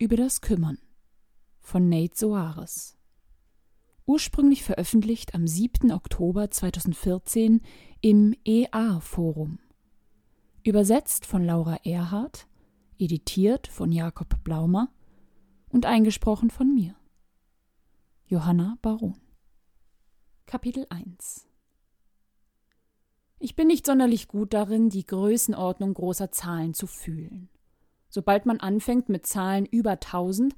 über das Kümmern von Nate Soares. Ursprünglich veröffentlicht am 7. Oktober 2014 im EA-Forum. Übersetzt von Laura Erhardt, editiert von Jakob Blaumer und eingesprochen von mir. Johanna Baron. Kapitel 1 Ich bin nicht sonderlich gut darin, die Größenordnung großer Zahlen zu fühlen. Sobald man anfängt, mit Zahlen über 1000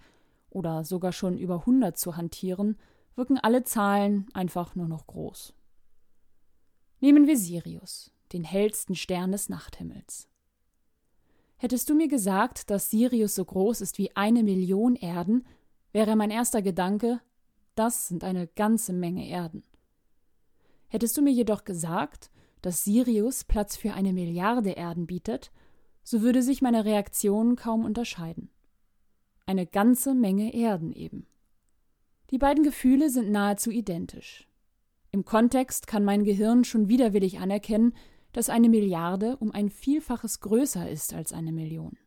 oder sogar schon über 100 zu hantieren, wirken alle Zahlen einfach nur noch groß. Nehmen wir Sirius, den hellsten Stern des Nachthimmels. Hättest du mir gesagt, dass Sirius so groß ist wie eine Million Erden, wäre mein erster Gedanke, das sind eine ganze Menge Erden. Hättest du mir jedoch gesagt, dass Sirius Platz für eine Milliarde Erden bietet, so würde sich meine Reaktion kaum unterscheiden. Eine ganze Menge Erden eben. Die beiden Gefühle sind nahezu identisch. Im Kontext kann mein Gehirn schon widerwillig anerkennen, dass eine Milliarde um ein Vielfaches größer ist als eine Million.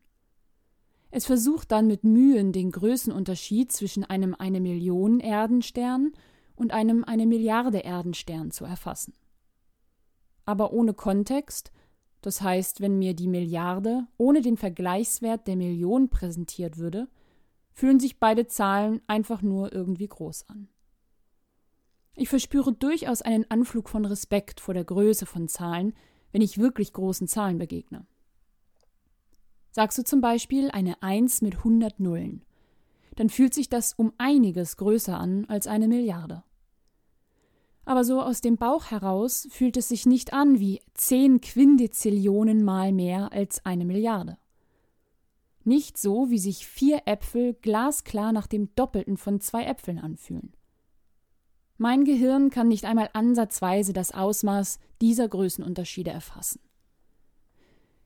Es versucht dann mit Mühen den Größenunterschied zwischen einem eine Million Erdenstern und einem eine Milliarde Erdenstern zu erfassen. Aber ohne Kontext, das heißt, wenn mir die Milliarde ohne den Vergleichswert der Million präsentiert würde, fühlen sich beide Zahlen einfach nur irgendwie groß an. Ich verspüre durchaus einen Anflug von Respekt vor der Größe von Zahlen, wenn ich wirklich großen Zahlen begegne. Sagst du zum Beispiel eine 1 mit 100 Nullen, dann fühlt sich das um einiges größer an als eine Milliarde. Aber so aus dem Bauch heraus fühlt es sich nicht an wie 10 Quindezillionen mal mehr als eine Milliarde. Nicht so, wie sich vier Äpfel glasklar nach dem Doppelten von zwei Äpfeln anfühlen. Mein Gehirn kann nicht einmal ansatzweise das Ausmaß dieser Größenunterschiede erfassen.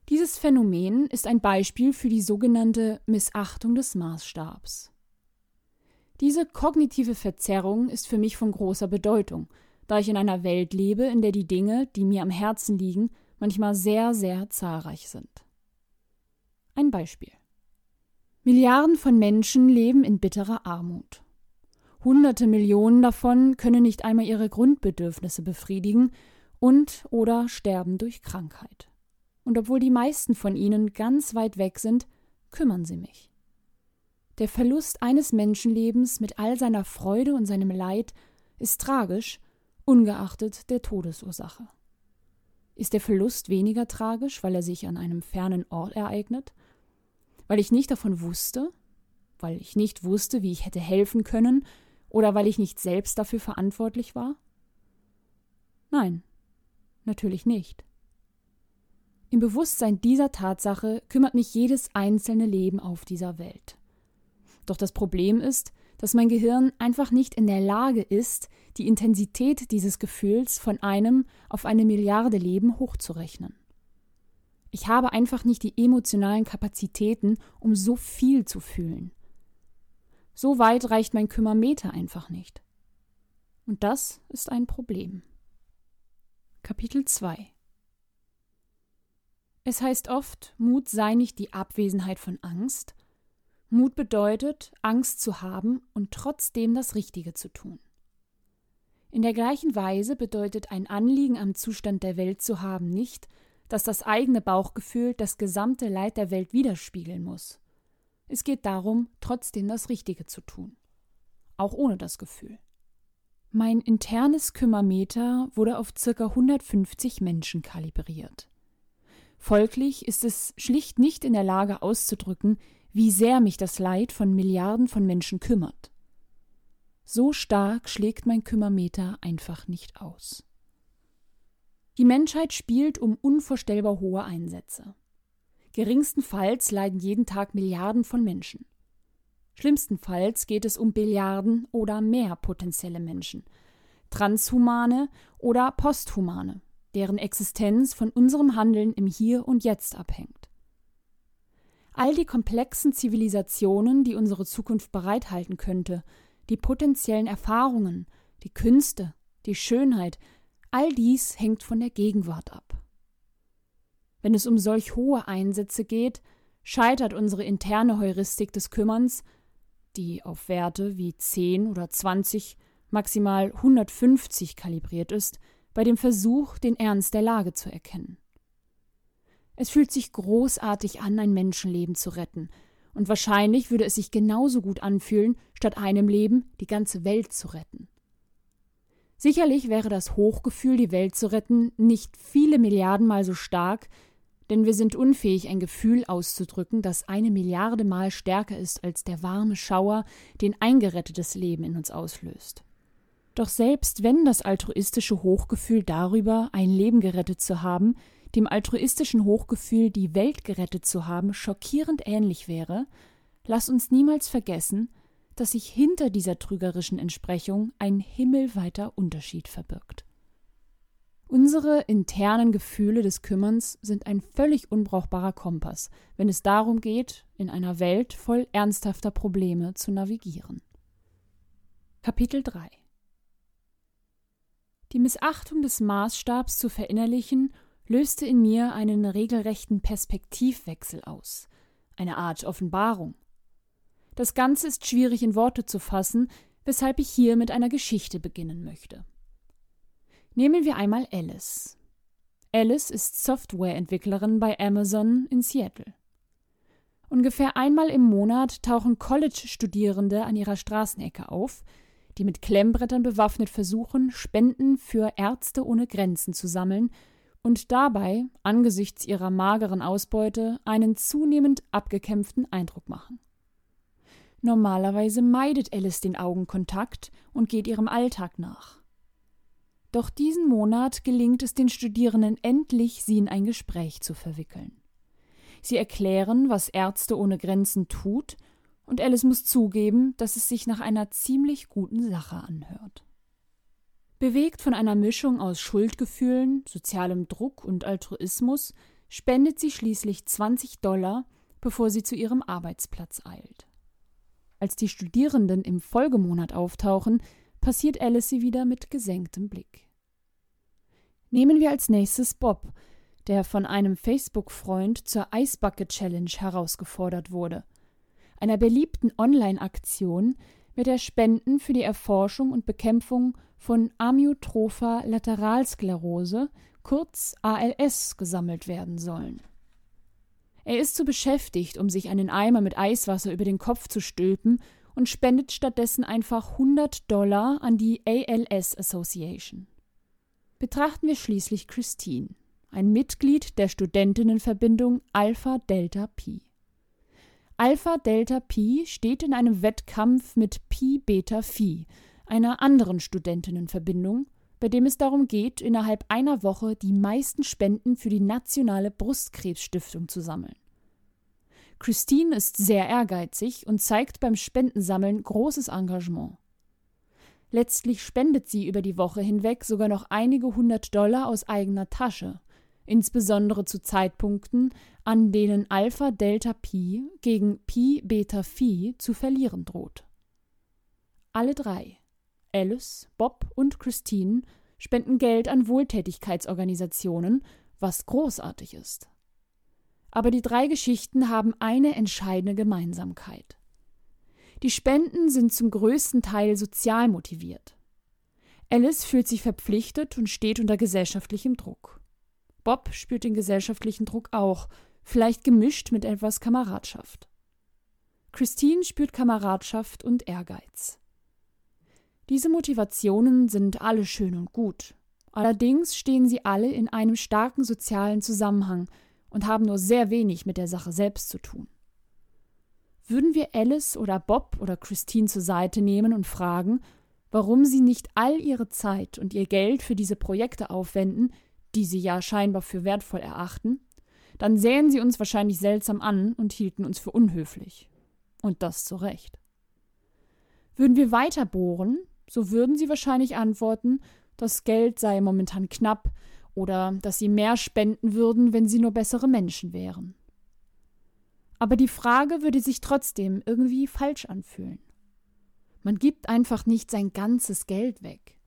Dieses Phänomen ist ein Beispiel für die sogenannte Missachtung des Maßstabs. Diese kognitive Verzerrung ist für mich von großer Bedeutung, da ich in einer Welt lebe, in der die Dinge, die mir am Herzen liegen, manchmal sehr, sehr zahlreich sind. Ein Beispiel. Milliarden von Menschen leben in bitterer Armut. Hunderte Millionen davon können nicht einmal ihre Grundbedürfnisse befriedigen und oder sterben durch Krankheit. Und obwohl die meisten von ihnen ganz weit weg sind, kümmern sie mich. Der Verlust eines Menschenlebens mit all seiner Freude und seinem Leid ist tragisch, ungeachtet der Todesursache. Ist der Verlust weniger tragisch, weil er sich an einem fernen Ort ereignet? Weil ich nicht davon wusste? Weil ich nicht wusste, wie ich hätte helfen können oder weil ich nicht selbst dafür verantwortlich war? Nein, natürlich nicht. Im Bewusstsein dieser Tatsache kümmert mich jedes einzelne Leben auf dieser Welt. Doch das Problem ist, dass mein Gehirn einfach nicht in der Lage ist, die Intensität dieses Gefühls von einem auf eine Milliarde Leben hochzurechnen. Ich habe einfach nicht die emotionalen Kapazitäten, um so viel zu fühlen. So weit reicht mein Kümmermeter einfach nicht. Und das ist ein Problem. Kapitel 2 Es heißt oft, Mut sei nicht die Abwesenheit von Angst. Mut bedeutet, Angst zu haben und trotzdem das Richtige zu tun. In der gleichen Weise bedeutet ein Anliegen am Zustand der Welt zu haben nicht, dass das eigene Bauchgefühl das gesamte Leid der Welt widerspiegeln muss. Es geht darum, trotzdem das Richtige zu tun. Auch ohne das Gefühl. Mein internes Kümmermeter wurde auf ca. 150 Menschen kalibriert. Folglich ist es schlicht nicht in der Lage auszudrücken, wie sehr mich das Leid von Milliarden von Menschen kümmert. So stark schlägt mein Kümmermeter einfach nicht aus. Die Menschheit spielt um unvorstellbar hohe Einsätze. Geringstenfalls leiden jeden Tag Milliarden von Menschen. Schlimmstenfalls geht es um Billiarden oder mehr potenzielle Menschen, transhumane oder posthumane, deren Existenz von unserem Handeln im Hier und Jetzt abhängt. All die komplexen Zivilisationen, die unsere Zukunft bereithalten könnte, die potenziellen Erfahrungen, die Künste, die Schönheit, all dies hängt von der Gegenwart ab. Wenn es um solch hohe Einsätze geht, scheitert unsere interne Heuristik des Kümmerns, die auf Werte wie 10 oder 20, maximal 150 kalibriert ist, bei dem Versuch, den Ernst der Lage zu erkennen. Es fühlt sich großartig an, ein Menschenleben zu retten, und wahrscheinlich würde es sich genauso gut anfühlen, statt einem Leben die ganze Welt zu retten. Sicherlich wäre das Hochgefühl, die Welt zu retten, nicht viele Milliarden Mal so stark, denn wir sind unfähig, ein Gefühl auszudrücken, das eine Milliarde Mal stärker ist als der warme Schauer, den ein gerettetes Leben in uns auslöst. Doch selbst wenn das altruistische Hochgefühl darüber, ein Leben gerettet zu haben, dem altruistischen Hochgefühl, die Welt gerettet zu haben, schockierend ähnlich wäre, lass uns niemals vergessen, dass sich hinter dieser trügerischen Entsprechung ein himmelweiter Unterschied verbirgt. Unsere internen Gefühle des Kümmerns sind ein völlig unbrauchbarer Kompass, wenn es darum geht, in einer Welt voll ernsthafter Probleme zu navigieren. Kapitel 3 Die Missachtung des Maßstabs zu verinnerlichen löste in mir einen regelrechten Perspektivwechsel aus, eine Art Offenbarung. Das Ganze ist schwierig in Worte zu fassen, weshalb ich hier mit einer Geschichte beginnen möchte. Nehmen wir einmal Alice. Alice ist Softwareentwicklerin bei Amazon in Seattle. Ungefähr einmal im Monat tauchen College-Studierende an ihrer Straßenecke auf, die mit Klemmbrettern bewaffnet versuchen, Spenden für Ärzte ohne Grenzen zu sammeln und dabei, angesichts ihrer mageren Ausbeute, einen zunehmend abgekämpften Eindruck machen. Normalerweise meidet Alice den Augenkontakt und geht ihrem Alltag nach. Doch diesen Monat gelingt es den Studierenden endlich, sie in ein Gespräch zu verwickeln. Sie erklären, was Ärzte ohne Grenzen tut, und Alice muss zugeben, dass es sich nach einer ziemlich guten Sache anhört. Bewegt von einer Mischung aus Schuldgefühlen, sozialem Druck und Altruismus, spendet sie schließlich 20 Dollar, bevor sie zu ihrem Arbeitsplatz eilt. Als die Studierenden im Folgemonat auftauchen, passiert Alice sie wieder mit gesenktem Blick. Nehmen wir als nächstes Bob, der von einem Facebook-Freund zur Ice Bucket Challenge herausgefordert wurde, einer beliebten Online-Aktion, mit der Spenden für die Erforschung und Bekämpfung von Amyotropher Lateralsklerose, kurz ALS, gesammelt werden sollen. Er ist zu beschäftigt, um sich einen Eimer mit Eiswasser über den Kopf zu stülpen und spendet stattdessen einfach 100 Dollar an die ALS Association. Betrachten wir schließlich Christine, ein Mitglied der Studentinnenverbindung Alpha Delta Pi. Alpha Delta Pi steht in einem Wettkampf mit Pi Beta Phi, einer anderen Studentinnenverbindung, bei dem es darum geht, innerhalb einer Woche die meisten Spenden für die Nationale Brustkrebsstiftung zu sammeln. Christine ist sehr ehrgeizig und zeigt beim Spendensammeln großes Engagement. Letztlich spendet sie über die Woche hinweg sogar noch einige hundert Dollar aus eigener Tasche, insbesondere zu Zeitpunkten, an denen Alpha Delta Pi gegen Pi Beta Phi zu verlieren droht. Alle drei, Alice, Bob und Christine, spenden Geld an Wohltätigkeitsorganisationen, was großartig ist. Aber die drei Geschichten haben eine entscheidende Gemeinsamkeit. Die Spenden sind zum größten Teil sozial motiviert. Alice fühlt sich verpflichtet und steht unter gesellschaftlichem Druck. Bob spürt den gesellschaftlichen Druck auch, vielleicht gemischt mit etwas Kameradschaft. Christine spürt Kameradschaft und Ehrgeiz. Diese Motivationen sind alle schön und gut. Allerdings stehen sie alle in einem starken sozialen Zusammenhang und haben nur sehr wenig mit der Sache selbst zu tun. Würden wir Alice oder Bob oder Christine zur Seite nehmen und fragen, warum sie nicht all ihre Zeit und ihr Geld für diese Projekte aufwenden, die sie ja scheinbar für wertvoll erachten, dann sähen sie uns wahrscheinlich seltsam an und hielten uns für unhöflich. Und das zu Recht. Würden wir weiter bohren, so würden sie wahrscheinlich antworten, das Geld sei momentan knapp oder dass sie mehr spenden würden, wenn sie nur bessere Menschen wären. Aber die Frage würde sich trotzdem irgendwie falsch anfühlen. Man gibt einfach nicht sein ganzes Geld weg.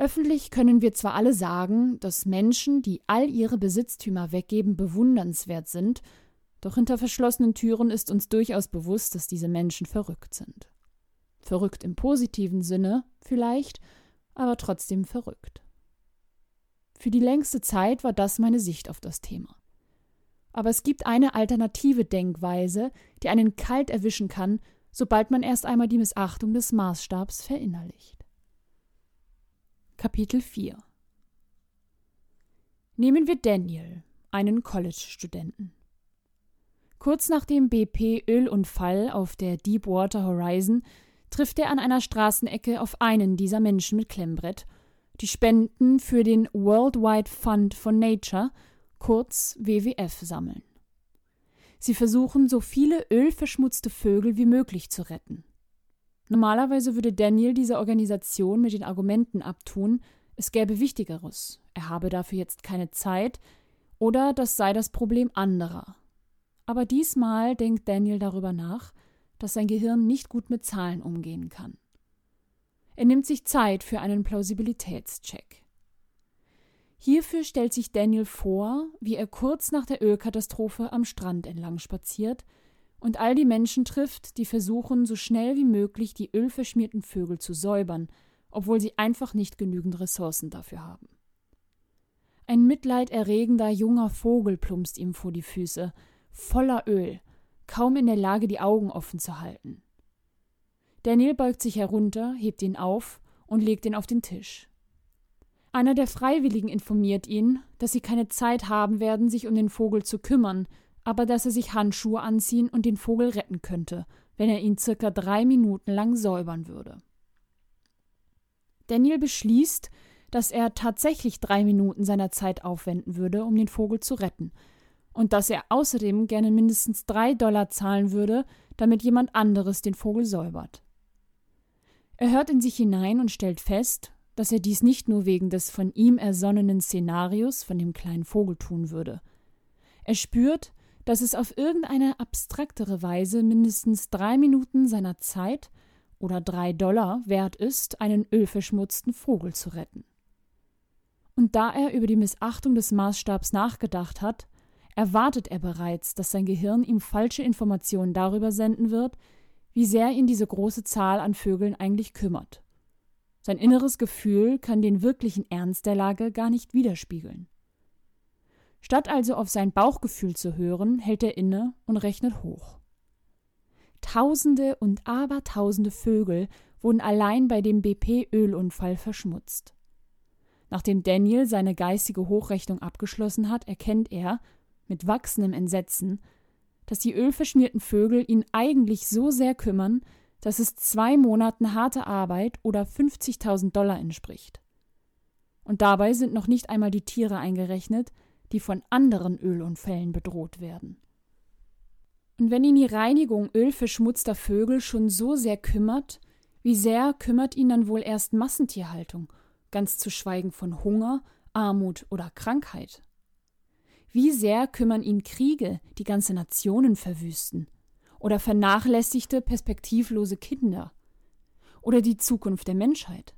Öffentlich können wir zwar alle sagen, dass Menschen, die all ihre Besitztümer weggeben, bewundernswert sind, Doch hinter verschlossenen Türen ist uns durchaus bewusst, dass diese Menschen verrückt sind. Verrückt im positiven Sinne, vielleicht, aber trotzdem verrückt. Für die längste Zeit war das meine Sicht auf das Thema. Aber es gibt eine alternative Denkweise, die einen kalt erwischen kann, sobald man erst einmal die Missachtung des Maßstabs verinnerlicht. Kapitel 4 Nehmen wir Daniel, einen College-Studenten. Kurz nach dem BP-Ölunfall auf der Deepwater Horizon trifft er an einer Straßenecke auf einen dieser Menschen mit Klemmbrett, die Spenden für den Worldwide Fund for Nature, kurz WWF, sammeln. Sie versuchen, so viele ölverschmutzte Vögel wie möglich zu retten. Normalerweise würde Daniel dieser Organisation mit den Argumenten abtun, es gäbe Wichtigeres, er habe dafür jetzt keine Zeit oder das sei das Problem anderer. Aber diesmal denkt Daniel darüber nach, dass sein Gehirn nicht gut mit Zahlen umgehen kann. Er nimmt sich Zeit für einen Plausibilitätscheck. Hierfür stellt sich Daniel vor, wie er kurz nach der Ölkatastrophe am Strand entlang spaziert und all die Menschen trifft, die versuchen, so schnell wie möglich die ölverschmierten Vögel zu säubern, obwohl sie einfach nicht genügend Ressourcen dafür haben. Ein mitleiderregender junger Vogel plumpst ihm vor die Füße, voller Öl, kaum in der Lage, die Augen offen zu halten. Daniel beugt sich herunter, hebt ihn auf und legt ihn auf den Tisch. Einer der Freiwilligen informiert ihn, dass sie keine Zeit haben werden, sich um den Vogel zu kümmern, aber dass er sich Handschuhe anziehen und den Vogel retten könnte, wenn er ihn circa drei Minuten lang säubern würde. Daniel beschließt, dass er tatsächlich drei Minuten seiner Zeit aufwenden würde, um den Vogel zu retten, und dass er außerdem gerne mindestens drei Dollar zahlen würde, damit jemand anderes den Vogel säubert. Er hört in sich hinein und stellt fest, dass er dies nicht nur wegen des von ihm ersonnenen Szenarios von dem kleinen Vogel tun würde. Er spürt, dass es auf irgendeine abstraktere Weise mindestens drei Minuten seiner Zeit oder drei Dollar wert ist, einen ölverschmutzten Vogel zu retten. Und da er über die Missachtung des Maßstabs nachgedacht hat, erwartet er bereits, dass sein Gehirn ihm falsche Informationen darüber senden wird, wie sehr ihn diese große Zahl an Vögeln eigentlich kümmert. Sein inneres Gefühl kann den wirklichen Ernst der Lage gar nicht widerspiegeln. Statt also auf sein Bauchgefühl zu hören, hält er inne und rechnet hoch. Tausende und Abertausende Vögel wurden allein bei dem BP-Ölunfall verschmutzt. Nachdem Daniel seine geistige Hochrechnung abgeschlossen hat, erkennt er, mit wachsendem Entsetzen, dass die ölverschmierten Vögel ihn eigentlich so sehr kümmern, dass es zwei Monaten harte Arbeit oder 50.000 Dollar entspricht. Und dabei sind noch nicht einmal die Tiere eingerechnet, die von anderen Ölunfällen bedroht werden. Und wenn ihn die Reinigung ölverschmutzter Vögel schon so sehr kümmert, wie sehr kümmert ihn dann wohl erst Massentierhaltung, ganz zu schweigen von Hunger, Armut oder Krankheit? Wie sehr kümmern ihn Kriege, die ganze Nationen verwüsten? Oder vernachlässigte, perspektivlose Kinder? Oder die Zukunft der Menschheit?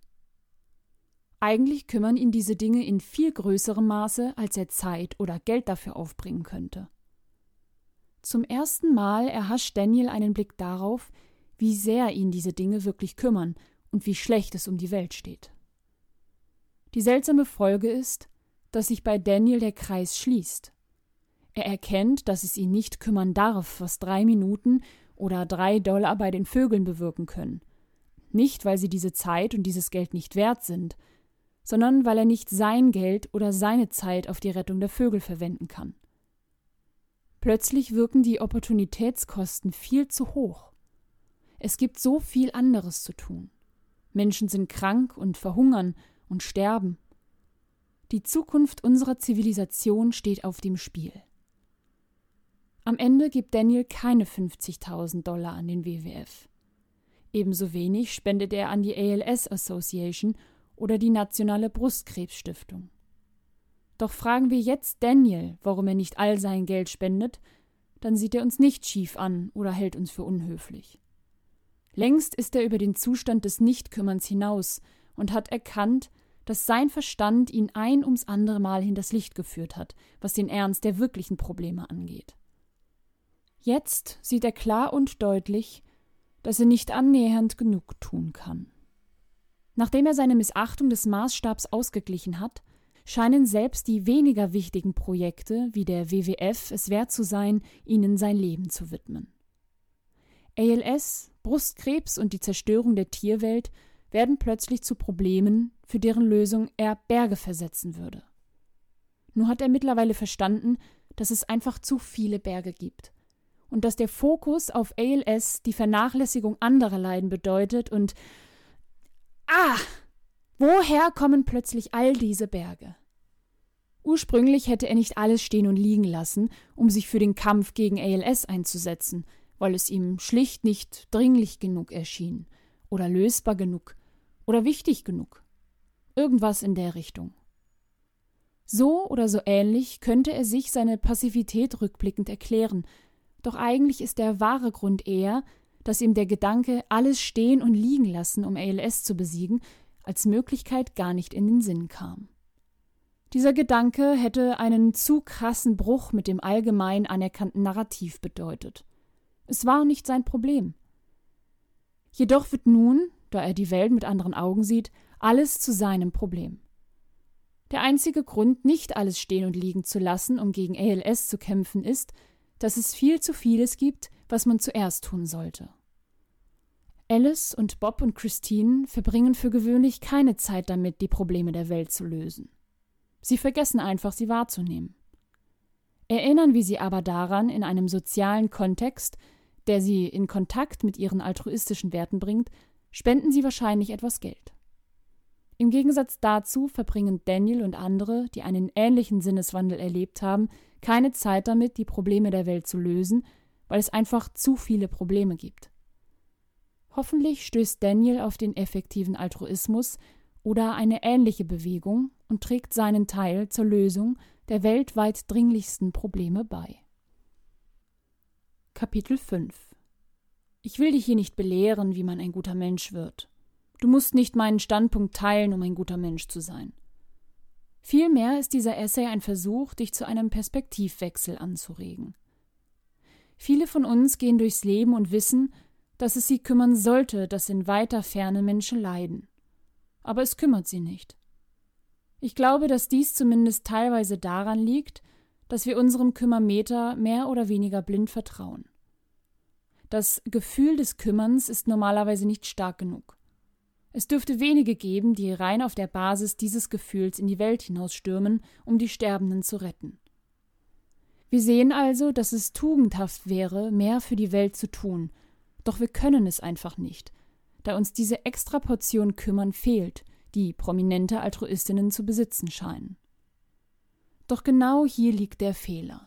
Eigentlich kümmern ihn diese Dinge in viel größerem Maße, als er Zeit oder Geld dafür aufbringen könnte. Zum ersten Mal erhascht Daniel einen Blick darauf, wie sehr ihn diese Dinge wirklich kümmern und wie schlecht es um die Welt steht. Die seltsame Folge ist, dass sich bei Daniel der Kreis schließt. Er erkennt, dass es ihn nicht kümmern darf, was drei Minuten oder drei Dollar bei den Vögeln bewirken können. Nicht, weil sie diese Zeit und dieses Geld nicht wert sind, sondern weil er nicht sein Geld oder seine Zeit auf die Rettung der Vögel verwenden kann. Plötzlich wirken die Opportunitätskosten viel zu hoch. Es gibt so viel anderes zu tun. Menschen sind krank und verhungern und sterben. Die Zukunft unserer Zivilisation steht auf dem Spiel. Am Ende gibt Daniel keine 50.000 Dollar an den WWF. Ebenso wenig spendet er an die ALS Association oder die Nationale Brustkrebsstiftung. Doch fragen wir jetzt Daniel, warum er nicht all sein Geld spendet, dann sieht er uns nicht schief an oder hält uns für unhöflich. Längst ist er über den Zustand des Nichtkümmerns hinaus und hat erkannt, dass sein Verstand ihn ein ums andere Mal hinters Licht geführt hat, was den Ernst der wirklichen Probleme angeht. Jetzt sieht er klar und deutlich, dass er nicht annähernd genug tun kann. Nachdem er seine Missachtung des Maßstabs ausgeglichen hat, scheinen selbst die weniger wichtigen Projekte wie der WWF es wert zu sein, ihnen sein Leben zu widmen. ALS, Brustkrebs und die Zerstörung der Tierwelt werden plötzlich zu Problemen, für deren Lösung er Berge versetzen würde. Nur hat er mittlerweile verstanden, dass es einfach zu viele Berge gibt und dass der Fokus auf ALS die Vernachlässigung anderer Leiden bedeutet und Ah! Woher kommen plötzlich all diese Berge? Ursprünglich hätte er nicht alles stehen und liegen lassen, um sich für den Kampf gegen ALS einzusetzen, weil es ihm schlicht nicht dringlich genug erschien oder lösbar genug oder wichtig genug. Irgendwas in der Richtung. So oder so ähnlich könnte er sich seine Passivität rückblickend erklären, doch eigentlich ist der wahre Grund eher, dass ihm der Gedanke, alles stehen und liegen lassen, um ALS zu besiegen, als Möglichkeit gar nicht in den Sinn kam. Dieser Gedanke hätte einen zu krassen Bruch mit dem allgemein anerkannten Narrativ bedeutet. Es war nicht sein Problem. Jedoch wird nun, da er die Welt mit anderen Augen sieht, alles zu seinem Problem. Der einzige Grund, nicht alles stehen und liegen zu lassen, um gegen ALS zu kämpfen, ist, dass es viel zu vieles gibt, was man zuerst tun sollte. Alice und Bob und Christine verbringen für gewöhnlich keine Zeit damit, die Probleme der Welt zu lösen. Sie vergessen einfach, sie wahrzunehmen. Erinnern wir sie aber daran in einem sozialen Kontext, der sie in Kontakt mit ihren altruistischen Werten bringt, spenden sie wahrscheinlich etwas Geld. Im Gegensatz dazu verbringen Daniel und andere, die einen ähnlichen Sinneswandel erlebt haben, keine Zeit damit, die Probleme der Welt zu lösen, weil es einfach zu viele Probleme gibt. Hoffentlich stößt Daniel auf den effektiven Altruismus oder eine ähnliche Bewegung und trägt seinen Teil zur Lösung der weltweit dringlichsten Probleme bei. Kapitel 5 Ich will dich hier nicht belehren, wie man ein guter Mensch wird. Du musst nicht meinen Standpunkt teilen, um ein guter Mensch zu sein. Vielmehr ist dieser Essay ein Versuch, dich zu einem Perspektivwechsel anzuregen. Viele von uns gehen durchs Leben und wissen, dass es sie kümmern sollte, dass in weiter Ferne Menschen leiden. Aber es kümmert sie nicht. Ich glaube, dass dies zumindest teilweise daran liegt, dass wir unserem Kümmermeter mehr oder weniger blind vertrauen. Das Gefühl des Kümmerns ist normalerweise nicht stark genug. Es dürfte wenige geben, die rein auf der Basis dieses Gefühls in die Welt hinausstürmen, um die Sterbenden zu retten. Wir sehen also, dass es tugendhaft wäre, mehr für die Welt zu tun, doch wir können es einfach nicht, da uns diese Extraportion Kümmern fehlt, die prominente Altruistinnen zu besitzen scheinen. Doch genau hier liegt der Fehler.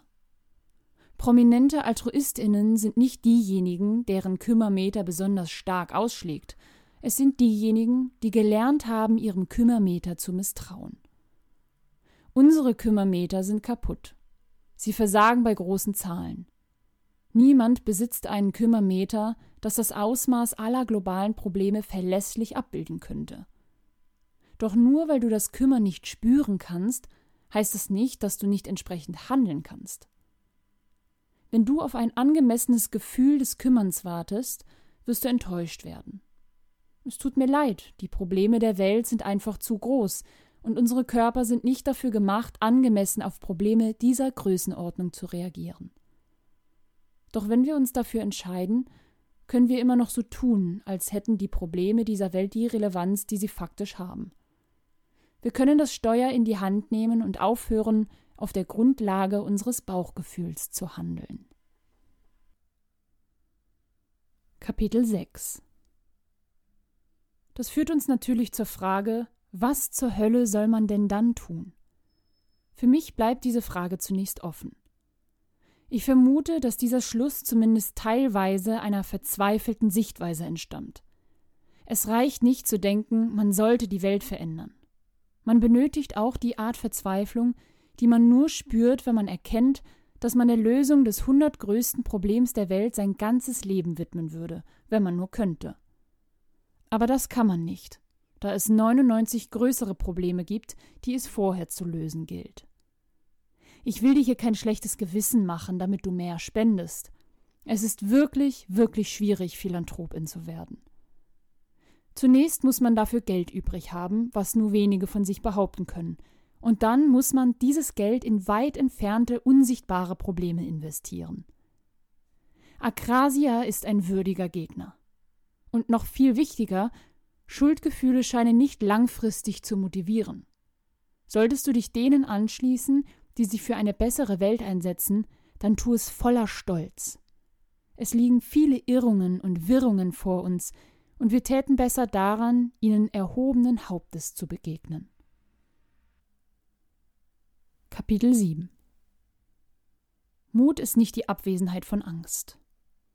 Prominente Altruistinnen sind nicht diejenigen, deren Kümmermeter besonders stark ausschlägt, es sind diejenigen, die gelernt haben, ihrem Kümmermeter zu misstrauen. Unsere Kümmermeter sind kaputt. Sie versagen bei großen Zahlen. Niemand besitzt einen Kümmermeter, das das Ausmaß aller globalen Probleme verlässlich abbilden könnte. Doch nur weil du das Kümmern nicht spüren kannst, heißt es nicht, dass du nicht entsprechend handeln kannst. Wenn du auf ein angemessenes Gefühl des Kümmerns wartest, wirst du enttäuscht werden. Es tut mir leid, die Probleme der Welt sind einfach zu groß, und unsere Körper sind nicht dafür gemacht, angemessen auf Probleme dieser Größenordnung zu reagieren. Doch wenn wir uns dafür entscheiden, können wir immer noch so tun, als hätten die Probleme dieser Welt die Relevanz, die sie faktisch haben. Wir können das Steuer in die Hand nehmen und aufhören, auf der Grundlage unseres Bauchgefühls zu handeln. Kapitel 6 Das führt uns natürlich zur Frage, was zur Hölle soll man denn dann tun? Für mich bleibt diese Frage zunächst offen. Ich vermute, dass dieser Schluss zumindest teilweise einer verzweifelten Sichtweise entstammt. Es reicht nicht zu denken, man sollte die Welt verändern. Man benötigt auch die Art Verzweiflung, die man nur spürt, wenn man erkennt, dass man der Lösung des hundertgrößten Problems der Welt sein ganzes Leben widmen würde, wenn man nur könnte. Aber das kann man nicht da es 99 größere Probleme gibt, die es vorher zu lösen gilt. Ich will dir hier kein schlechtes Gewissen machen, damit du mehr spendest. Es ist wirklich, wirklich schwierig, Philanthropin zu werden. Zunächst muss man dafür Geld übrig haben, was nur wenige von sich behaupten können, und dann muss man dieses Geld in weit entfernte, unsichtbare Probleme investieren. Akrasia ist ein würdiger Gegner. Und noch viel wichtiger, Schuldgefühle scheinen nicht langfristig zu motivieren. Solltest du dich denen anschließen, die sich für eine bessere Welt einsetzen, dann tu es voller Stolz. Es liegen viele Irrungen und Wirrungen vor uns, und wir täten besser daran, ihnen erhobenen Hauptes zu begegnen. Kapitel 7 Mut ist nicht die Abwesenheit von Angst.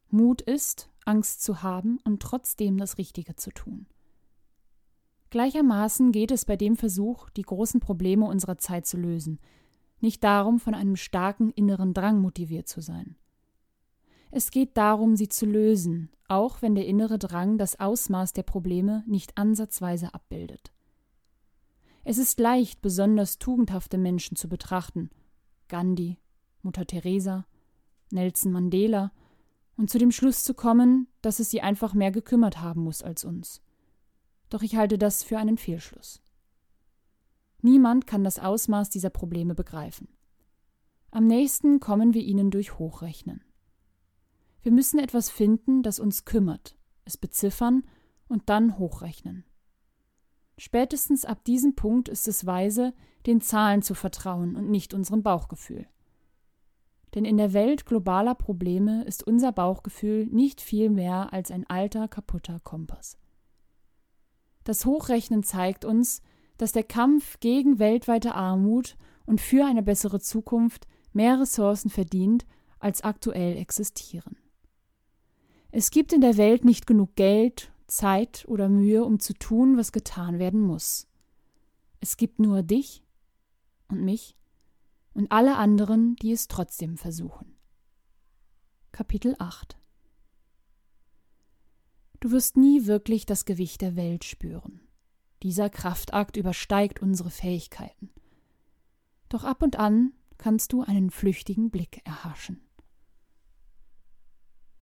Mut ist, Angst zu haben und trotzdem das Richtige zu tun. Gleichermaßen geht es bei dem Versuch, die großen Probleme unserer Zeit zu lösen, nicht darum, von einem starken inneren Drang motiviert zu sein. Es geht darum, sie zu lösen, auch wenn der innere Drang das Ausmaß der Probleme nicht ansatzweise abbildet. Es ist leicht, besonders tugendhafte Menschen zu betrachten Gandhi, Mutter Teresa, Nelson Mandela und zu dem Schluss zu kommen, dass es sie einfach mehr gekümmert haben muss als uns doch ich halte das für einen Fehlschluss. Niemand kann das Ausmaß dieser Probleme begreifen. Am nächsten kommen wir ihnen durch Hochrechnen. Wir müssen etwas finden, das uns kümmert, es beziffern und dann hochrechnen. Spätestens ab diesem Punkt ist es weise, den Zahlen zu vertrauen und nicht unserem Bauchgefühl. Denn in der Welt globaler Probleme ist unser Bauchgefühl nicht viel mehr als ein alter, kaputter Kompass. Das Hochrechnen zeigt uns, dass der Kampf gegen weltweite Armut und für eine bessere Zukunft mehr Ressourcen verdient, als aktuell existieren. Es gibt in der Welt nicht genug Geld, Zeit oder Mühe, um zu tun, was getan werden muss. Es gibt nur dich und mich und alle anderen, die es trotzdem versuchen. Kapitel 8 Du wirst nie wirklich das Gewicht der Welt spüren. Dieser Kraftakt übersteigt unsere Fähigkeiten. Doch ab und an kannst du einen flüchtigen Blick erhaschen.